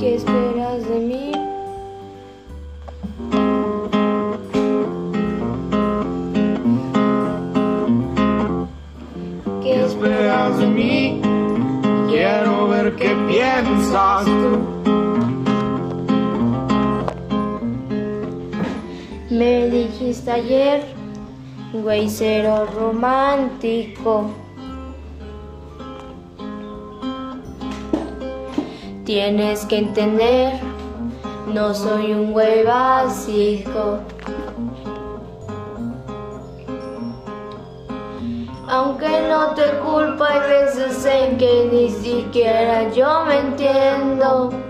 ¿Qué esperas de mí? ¿Qué esperas de mí? Quiero ver qué piensas tú. Me dijiste ayer, güey, cero romántico. Tienes que entender, no soy un güey básico. Aunque no te culpo, hay veces en que ni siquiera yo me entiendo.